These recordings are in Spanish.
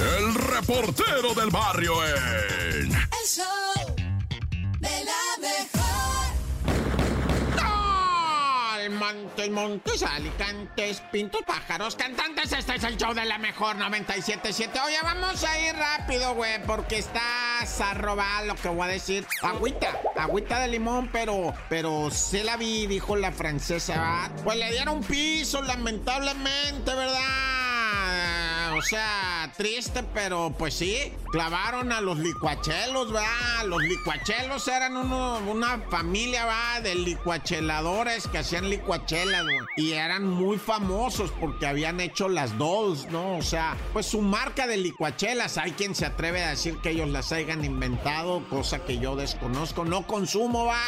el reportero del barrio en... El show de la mejor. Montes, montes, alicantes, pintos, pájaros, cantantes. Este es el show de la mejor 97.7. Oye, vamos a ir rápido, güey, porque estás a robar lo que voy a decir. Agüita, agüita de limón, pero, pero se la vi, dijo la francesa. Pues le dieron piso, lamentablemente, ¿verdad? O sea, triste, pero pues sí, clavaron a los licuachelos, va. Los licuachelos eran uno, una familia, va, de licuacheladores que hacían licuachelas, güey. Y eran muy famosos porque habían hecho las dos, ¿no? O sea, pues su marca de licuachelas. Hay quien se atreve a decir que ellos las hayan inventado, cosa que yo desconozco. No consumo, va.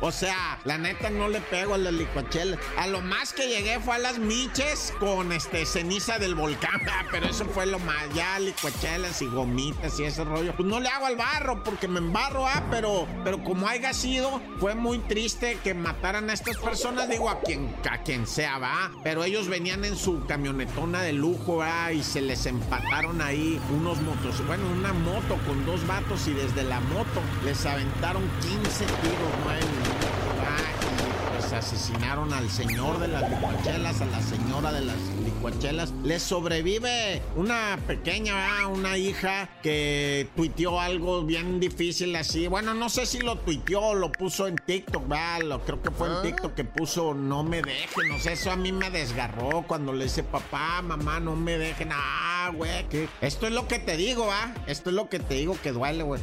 O sea, la neta no le pego a las licuachelas. A lo más que llegué fue a las miches con este ceniza del volcán. Pero eso fue lo más. Ya licuachelas y gomitas y ese rollo. Pues no le hago al barro porque me embarro, ah. Pero, pero como haya sido, fue muy triste que mataran a estas personas. Digo, a quien, a quien sea, va. Pero ellos venían en su camionetona de lujo, ah. Y se les empataron ahí unos motos. Bueno, una moto con dos vatos y desde la moto les aventaron 15 tiros, nueve pues asesinaron al señor de las licuachelas, a la señora de las licuachelas. Les sobrevive una pequeña, ¿verdad? una hija que tuiteó algo bien difícil así. Bueno, no sé si lo tuiteó o lo puso en TikTok, ¿verdad? Lo, creo que fue en TikTok que puso no me dejen. No sé, eso a mí me desgarró cuando le dice papá, mamá, no me dejen. Ah, güey, esto es lo que te digo, ¿ah? Esto es lo que te digo que duele, güey.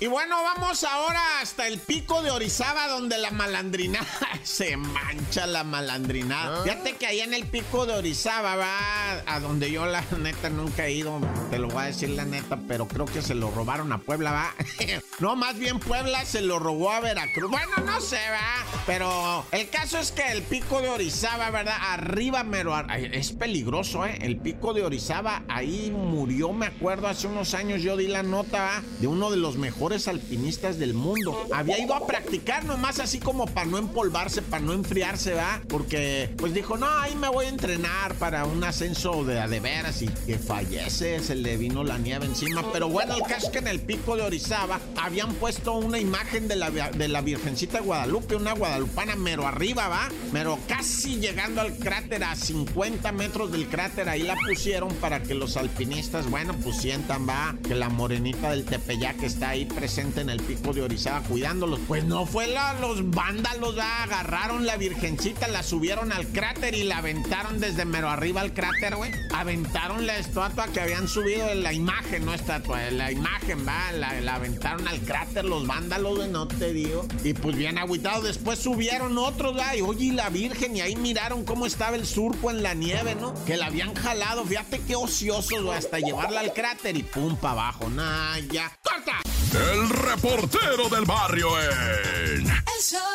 Y bueno, vamos ahora hasta el pico de Orizaba, donde la malandrinada se mancha la malandrinada. Fíjate que ahí en el pico de Orizaba va a donde yo la neta nunca he ido, te lo voy a decir la neta, pero creo que se lo robaron a Puebla, va. no, más bien Puebla se lo robó a Veracruz. Bueno, no sé, va. Pero el caso es que el pico de Orizaba, ¿verdad? Arriba, mero, es peligroso, ¿eh? El pico de Orizaba, ahí murió, me acuerdo, hace unos años yo di la nota. De uno de los mejores alpinistas del mundo. Había ido a practicar nomás así como para no empolvarse, para no enfriarse, ¿va? Porque pues dijo, no, ahí me voy a entrenar para un ascenso de de veras y que fallece, se le vino la nieve encima. Pero bueno, el caso es que en el pico de Orizaba habían puesto una imagen de la, de la Virgencita Guadalupe, una guadalupana mero arriba, ¿va? Mero casi llegando al cráter a 50 metros del cráter, ahí la pusieron para que los alpinistas, bueno, pues sientan, ¿va? Que la morenita del Tepeyac está ahí presente en el pico de Orizaba cuidándolos. Pues no fue los vándalos, ¿va? Agarraron la Virgencita, la subieron al cráter y la aventaron desde mero arriba al cráter, güey. Aventaron la estatua que habían subido de la imagen, no estatua, de la imagen, va. La, la aventaron al cráter los vándalos, güey, no te digo. Y pues bien agüitado. Después subieron otros, va. Y oye, y la Virgen, y ahí miraron cómo estaba el surco en la nieve, ¿no? Que la habían jalado. Fíjate qué ociosos, güey, hasta llevarla al cráter y pum, para abajo. Nah, ya. ¡Corta! El reportero del barrio en... El show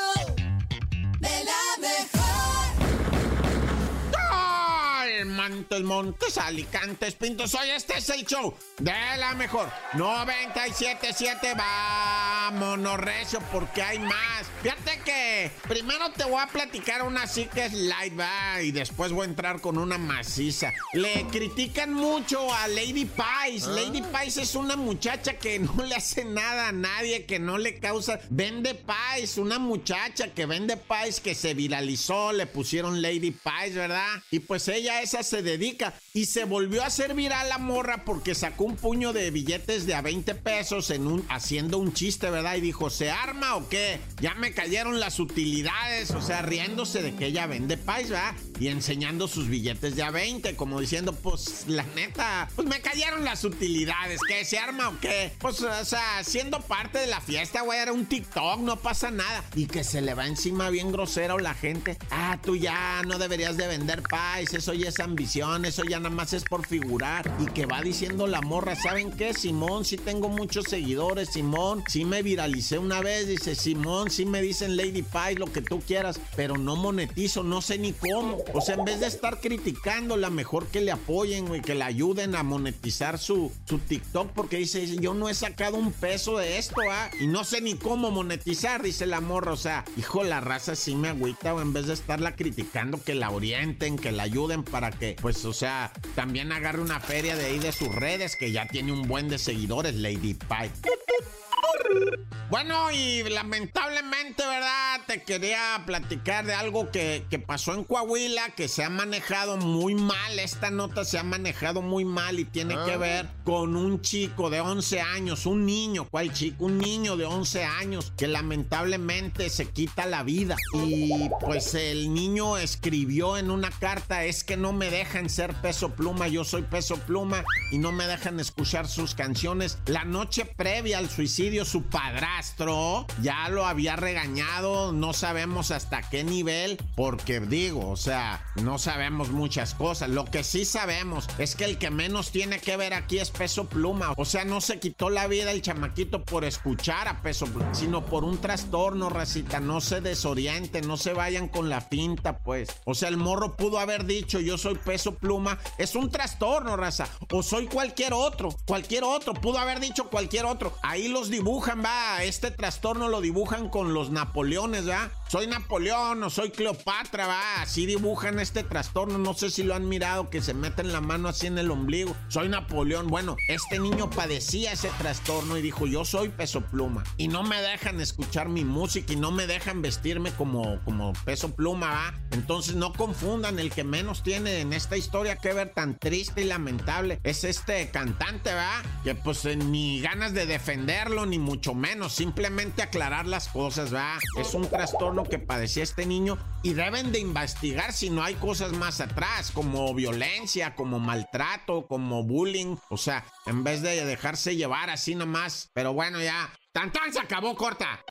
Montes, Montes, Alicantes, Pintos. Hoy este es el show de la mejor. 97.7, vámonos recio porque hay más. Fíjate que primero te voy a platicar una así que es light, va, y después voy a entrar con una maciza. Le critican mucho a Lady Pies. Lady Pies es una muchacha que no le hace nada a nadie, que no le causa... Vende pies, una muchacha que vende pies que se viralizó, le pusieron Lady Pies, ¿verdad? Y pues ella esa se dedica y se volvió a hacer viral la morra porque sacó un puño de billetes de a 20 pesos haciendo un chiste, ¿verdad? Y dijo, ¿se arma o qué? Ya me cayeron las utilidades, o sea, riéndose de que ella vende pies, ¿verdad? Y enseñando sus billetes de a 20, como diciendo, pues la neta, pues me cayeron las utilidades, ¿qué? ¿Se arma o qué? Pues, o sea, siendo parte de la fiesta, güey, era un TikTok, no pasa nada. Y que se le va encima bien grosero la gente. Ah, tú ya no deberías de vender pies, eso ya es ambición, eso ya nada más es por figurar. Y que va diciendo la morra, ¿saben qué? Simón, sí tengo muchos seguidores, Simón, sí me viralicé una vez, dice Simón, sí me dicen Lady Pie, lo que tú quieras, pero no monetizo, no sé ni cómo. O sea, en vez de estar criticándola, mejor que le apoyen, güey, que le ayuden a monetizar su, su TikTok, porque dice, yo no he sacado un peso de esto, ¿ah? Y no sé ni cómo monetizar, dice la morra. O sea, hijo, la raza sí me agüita, o en vez de estarla criticando, que la orienten, que la ayuden para que, pues, o sea, también agarre una feria de ahí de sus redes, que ya tiene un buen de seguidores, Lady Pie. Bueno, y lamentablemente, ¿verdad? Te quería platicar de algo que, pasó en Coahuila, que se ha manejado muy mal. Esta nota se ha manejado muy mal y tiene que ah. ver con un chico de 11 años, un niño, ¿cuál chico? Un niño de 11 años que lamentablemente se quita la vida. Y pues el niño escribió en una carta, es que no me dejan ser peso pluma, yo soy peso pluma y no me dejan escuchar sus canciones. La noche previa al suicidio, su padrastro ya lo había regañado, no sabemos hasta qué nivel, porque digo, o sea, no sabemos muchas cosas. Lo que sí sabemos es que el que menos tiene que ver aquí es peso pluma. O sea, no se quitó la vida el chamaquito por escuchar a peso pluma, sino por un trastorno, racita. No se desorienten, no se vayan con la finta, pues. O sea, el morro pudo haber dicho, yo soy peso pluma. Es un trastorno, raza. O soy cualquier otro, cualquier otro. Pudo haber dicho cualquier otro. Ahí los dibujan, va. Este trastorno lo dibujan con los Napoleones, va. Soy Napoleón o soy Cleopatra, va. Así dibujan este trastorno. No sé si lo han mirado, que se meten la mano así en el ombligo. Soy Napoleón. Bueno, este niño padecía ese trastorno y dijo, yo soy peso pluma. Y no me dejan escuchar mi música y no me dejan vestirme como, como peso pluma, va. Entonces no confundan, el que menos tiene en esta historia que ver tan triste y lamentable es este cantante, va. Que pues ni ganas de defenderlo, ni mucho menos. Simplemente aclarar las cosas, va. Es un trastorno que padecía este niño y deben de investigar si no hay cosas más atrás, como violencia, como maltrato, como bullying, o sea, en vez de dejarse llevar así nomás. Pero bueno, ya, tan se acabó corta.